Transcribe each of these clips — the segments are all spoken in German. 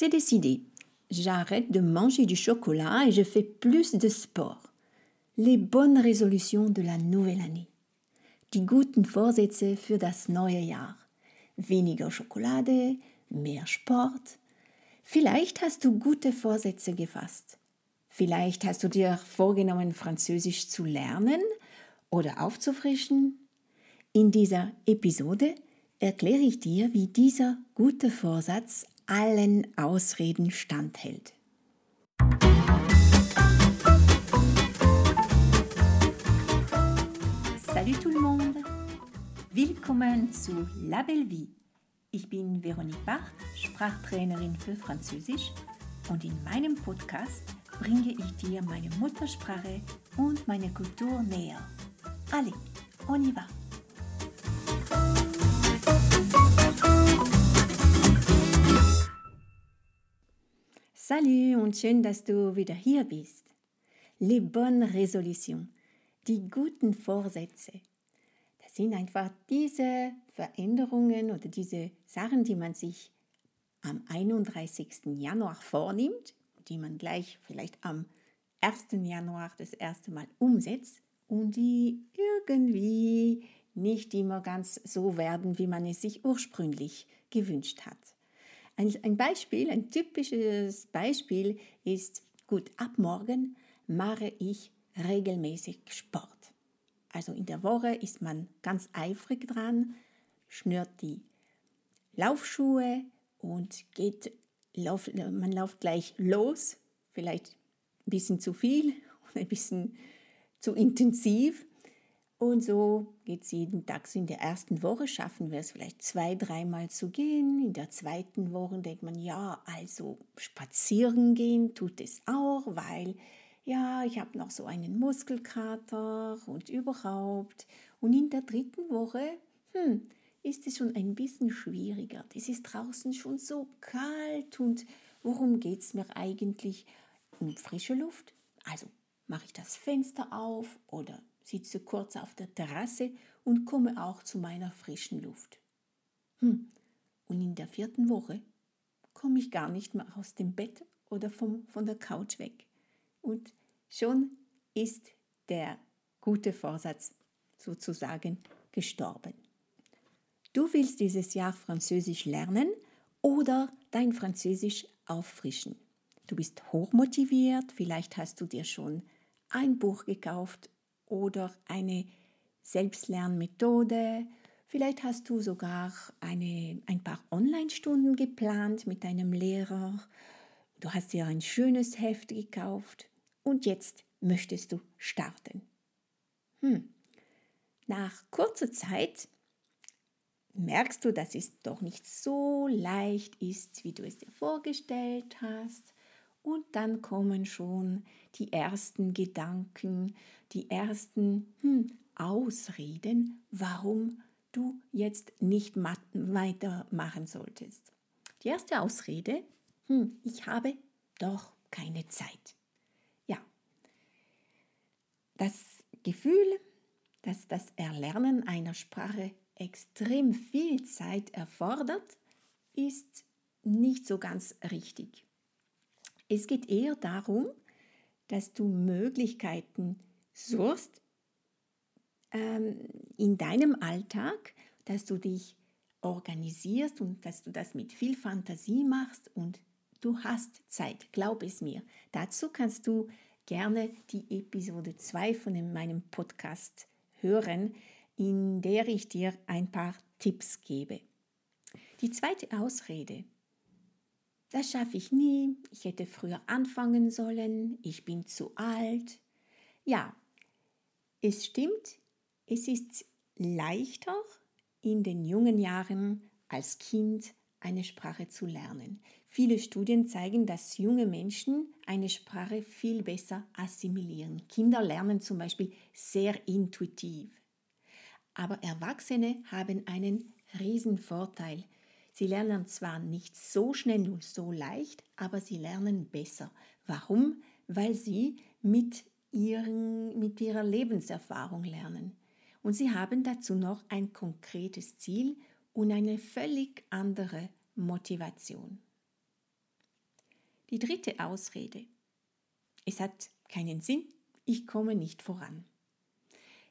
C'est décidé. J'arrête de manger du chocolat et je fais plus de sport. Les bonnes résolutions de la nouvelle année. Die guten Vorsätze für das neue Jahr. Weniger Schokolade, mehr Sport. Vielleicht hast du gute Vorsätze gefasst. Vielleicht hast du dir vorgenommen, Französisch zu lernen oder aufzufrischen. In dieser Episode erkläre ich dir, wie dieser gute Vorsatz allen Ausreden standhält. Salut tout le monde! Willkommen zu La Belle Vie. Ich bin Veronique Barth, Sprachtrainerin für Französisch und in meinem Podcast bringe ich dir meine Muttersprache und meine Kultur näher. Allez, on y va! Salut und schön, dass du wieder hier bist. Les bonnes résolutions, die guten Vorsätze. Das sind einfach diese Veränderungen oder diese Sachen, die man sich am 31. Januar vornimmt, die man gleich vielleicht am 1. Januar das erste Mal umsetzt und die irgendwie nicht immer ganz so werden, wie man es sich ursprünglich gewünscht hat. Ein, Beispiel, ein typisches Beispiel ist, gut, ab morgen mache ich regelmäßig Sport. Also in der Woche ist man ganz eifrig dran, schnürt die Laufschuhe und geht, lauf, man läuft gleich los, vielleicht ein bisschen zu viel und ein bisschen zu intensiv. Und so geht es jeden Tag. in der ersten Woche schaffen wir es vielleicht zwei, dreimal zu gehen. In der zweiten Woche denkt man, ja, also spazieren gehen tut es auch, weil ja, ich habe noch so einen Muskelkater und überhaupt. Und in der dritten Woche, hm, ist es schon ein bisschen schwieriger. Es ist draußen schon so kalt und worum geht es mir eigentlich? Um frische Luft? Also mache ich das Fenster auf oder sitze kurz auf der Terrasse und komme auch zu meiner frischen Luft. Hm. Und in der vierten Woche komme ich gar nicht mehr aus dem Bett oder vom, von der Couch weg. Und schon ist der gute Vorsatz sozusagen gestorben. Du willst dieses Jahr Französisch lernen oder dein Französisch auffrischen. Du bist hochmotiviert, vielleicht hast du dir schon ein Buch gekauft oder eine Selbstlernmethode. Vielleicht hast du sogar eine, ein paar Online-Stunden geplant mit deinem Lehrer. Du hast dir ein schönes Heft gekauft und jetzt möchtest du starten. Hm. Nach kurzer Zeit merkst du, dass es doch nicht so leicht ist, wie du es dir vorgestellt hast. Und dann kommen schon die ersten Gedanken, die ersten hm, Ausreden, warum du jetzt nicht weitermachen solltest. Die erste Ausrede, hm, ich habe doch keine Zeit. Ja, das Gefühl, dass das Erlernen einer Sprache extrem viel Zeit erfordert, ist nicht so ganz richtig. Es geht eher darum, dass du Möglichkeiten suchst ähm, in deinem Alltag, dass du dich organisierst und dass du das mit viel Fantasie machst und du hast Zeit, glaub es mir. Dazu kannst du gerne die Episode 2 von meinem Podcast hören, in der ich dir ein paar Tipps gebe. Die zweite Ausrede, das schaffe ich nie, ich hätte früher anfangen sollen, ich bin zu alt. Ja, es stimmt, es ist leichter in den jungen Jahren als Kind eine Sprache zu lernen. Viele Studien zeigen, dass junge Menschen eine Sprache viel besser assimilieren. Kinder lernen zum Beispiel sehr intuitiv. Aber Erwachsene haben einen riesen Vorteil. Sie lernen zwar nicht so schnell und so leicht, aber sie lernen besser. Warum? Weil sie mit, ihren, mit ihrer Lebenserfahrung lernen. Und sie haben dazu noch ein konkretes Ziel und eine völlig andere Motivation. Die dritte Ausrede. Es hat keinen Sinn, ich komme nicht voran.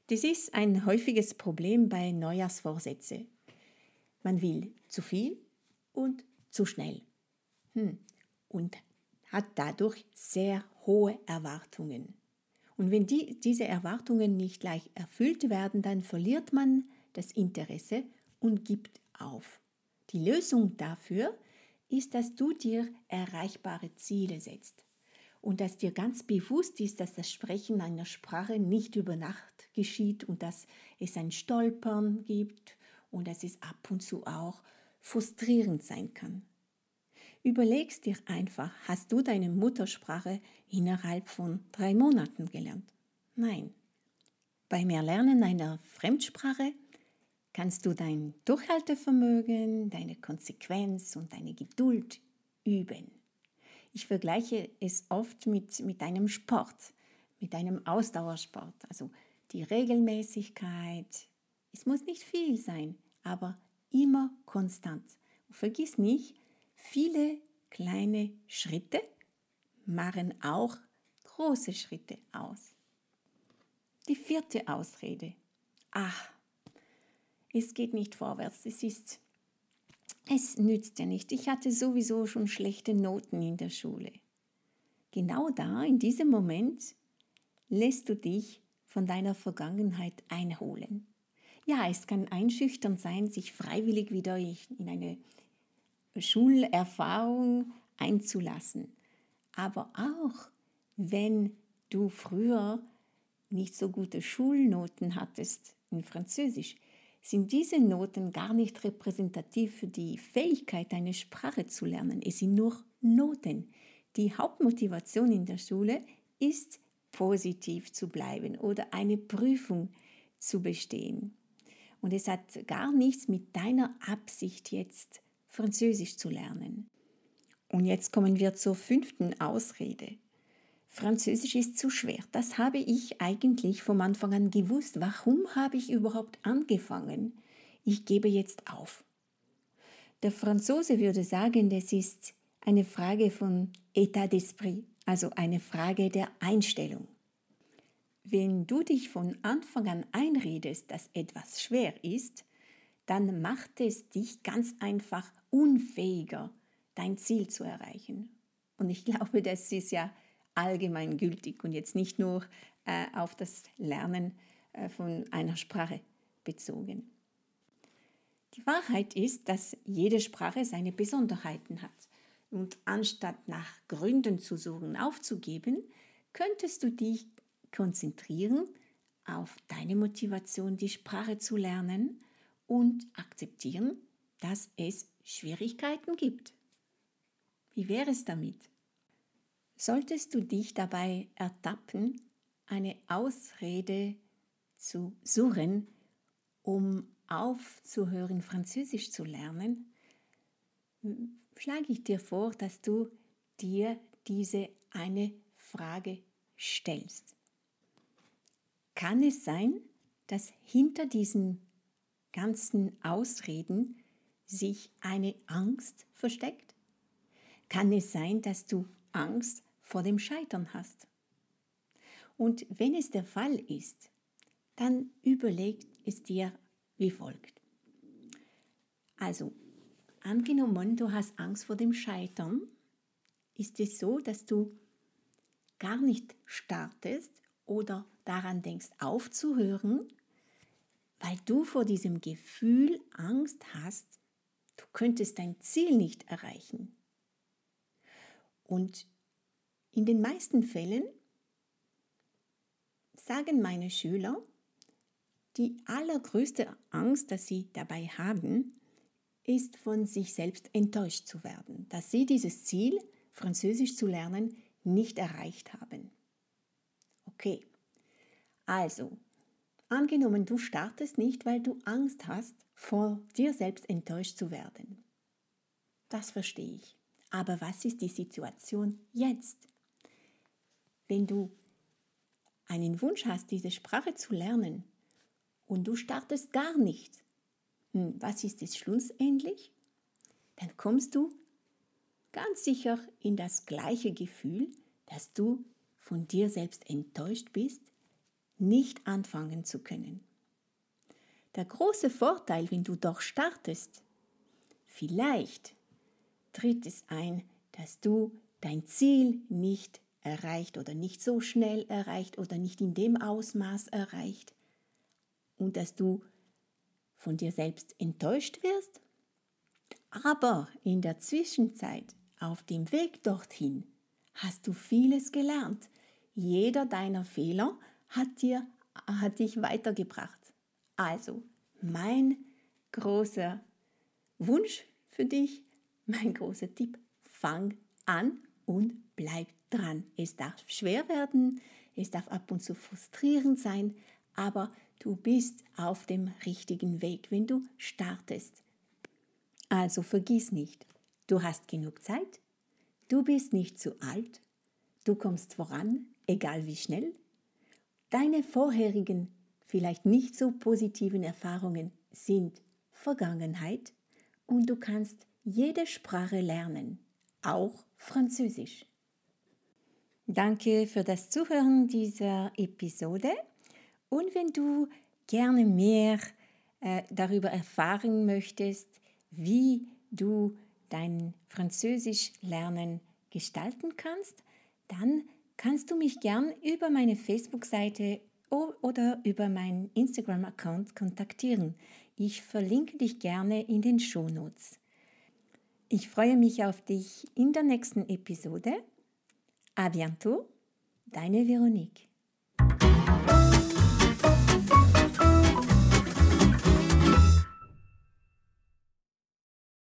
Das ist ein häufiges Problem bei Neujahrsvorsätzen. Man will zu viel und zu schnell. Hm. Und hat dadurch sehr hohe Erwartungen. Und wenn die, diese Erwartungen nicht gleich erfüllt werden, dann verliert man das Interesse und gibt auf. Die Lösung dafür ist, dass du dir erreichbare Ziele setzt und dass dir ganz bewusst ist, dass das Sprechen einer Sprache nicht über Nacht geschieht und dass es ein Stolpern gibt und dass es ab und zu auch frustrierend sein kann. Überlegst dir einfach, hast du deine Muttersprache innerhalb von drei Monaten gelernt? Nein. Beim Erlernen einer Fremdsprache kannst du dein Durchhaltevermögen, deine Konsequenz und deine Geduld üben. Ich vergleiche es oft mit, mit einem Sport, mit einem Ausdauersport. Also die Regelmäßigkeit, es muss nicht viel sein, aber immer konstant. Und vergiss nicht, viele kleine Schritte machen auch große Schritte aus. Die vierte Ausrede. Ach, es geht nicht vorwärts, es ist, es nützt ja nicht. Ich hatte sowieso schon schlechte Noten in der Schule. Genau da, in diesem Moment, lässt du dich von deiner Vergangenheit einholen. Ja, es kann einschüchternd sein, sich freiwillig wieder in eine Schulerfahrung einzulassen. Aber auch wenn du früher nicht so gute Schulnoten hattest in Französisch, sind diese Noten gar nicht repräsentativ für die Fähigkeit, eine Sprache zu lernen. Es sind nur Noten. Die Hauptmotivation in der Schule ist, positiv zu bleiben oder eine Prüfung zu bestehen. Und es hat gar nichts mit deiner Absicht jetzt Französisch zu lernen. Und jetzt kommen wir zur fünften Ausrede. Französisch ist zu schwer. Das habe ich eigentlich vom Anfang an gewusst. Warum habe ich überhaupt angefangen? Ich gebe jetzt auf. Der Franzose würde sagen, das ist eine Frage von État d'esprit, also eine Frage der Einstellung. Wenn du dich von Anfang an einredest, dass etwas schwer ist, dann macht es dich ganz einfach unfähiger, dein Ziel zu erreichen. Und ich glaube, das ist ja allgemeingültig und jetzt nicht nur äh, auf das Lernen äh, von einer Sprache bezogen. Die Wahrheit ist, dass jede Sprache seine Besonderheiten hat. Und anstatt nach Gründen zu suchen, aufzugeben, könntest du dich konzentrieren auf deine Motivation, die Sprache zu lernen und akzeptieren, dass es Schwierigkeiten gibt. Wie wäre es damit? Solltest du dich dabei ertappen, eine Ausrede zu suchen, um aufzuhören, Französisch zu lernen, schlage ich dir vor, dass du dir diese eine Frage stellst. Kann es sein, dass hinter diesen ganzen Ausreden sich eine Angst versteckt? Kann es sein, dass du Angst vor dem Scheitern hast. Und wenn es der Fall ist, dann überlegt es dir wie folgt. Also, angenommen, du hast Angst vor dem Scheitern, ist es so, dass du gar nicht startest oder daran denkst aufzuhören, weil du vor diesem Gefühl Angst hast, du könntest dein Ziel nicht erreichen. Und in den meisten Fällen sagen meine Schüler, die allergrößte Angst, dass sie dabei haben, ist von sich selbst enttäuscht zu werden, dass sie dieses Ziel, Französisch zu lernen, nicht erreicht haben. Okay, also, angenommen, du startest nicht, weil du Angst hast, vor dir selbst enttäuscht zu werden. Das verstehe ich. Aber was ist die Situation jetzt? wenn du einen Wunsch hast, diese Sprache zu lernen und du startest gar nicht, hm, was ist es schlussendlich? Dann kommst du ganz sicher in das gleiche Gefühl, dass du von dir selbst enttäuscht bist, nicht anfangen zu können. Der große Vorteil, wenn du doch startest, vielleicht tritt es ein, dass du dein Ziel nicht erreicht oder nicht so schnell erreicht oder nicht in dem Ausmaß erreicht und dass du von dir selbst enttäuscht wirst. Aber in der Zwischenzeit, auf dem Weg dorthin, hast du vieles gelernt. Jeder deiner Fehler hat, dir, hat dich weitergebracht. Also, mein großer Wunsch für dich, mein großer Tipp, fang an und bleib dran. Es darf schwer werden, es darf ab und zu frustrierend sein, aber du bist auf dem richtigen Weg, wenn du startest. Also vergiss nicht, du hast genug Zeit, du bist nicht zu alt, du kommst voran, egal wie schnell. Deine vorherigen, vielleicht nicht so positiven Erfahrungen sind Vergangenheit und du kannst jede Sprache lernen, auch Französisch. Danke für das Zuhören dieser Episode. Und wenn du gerne mehr äh, darüber erfahren möchtest, wie du dein Französisch lernen gestalten kannst, dann kannst du mich gern über meine Facebook-Seite oder über meinen Instagram-Account kontaktieren. Ich verlinke dich gerne in den Shownotes. Ich freue mich auf dich in der nächsten Episode. A bientôt, deine Veronique.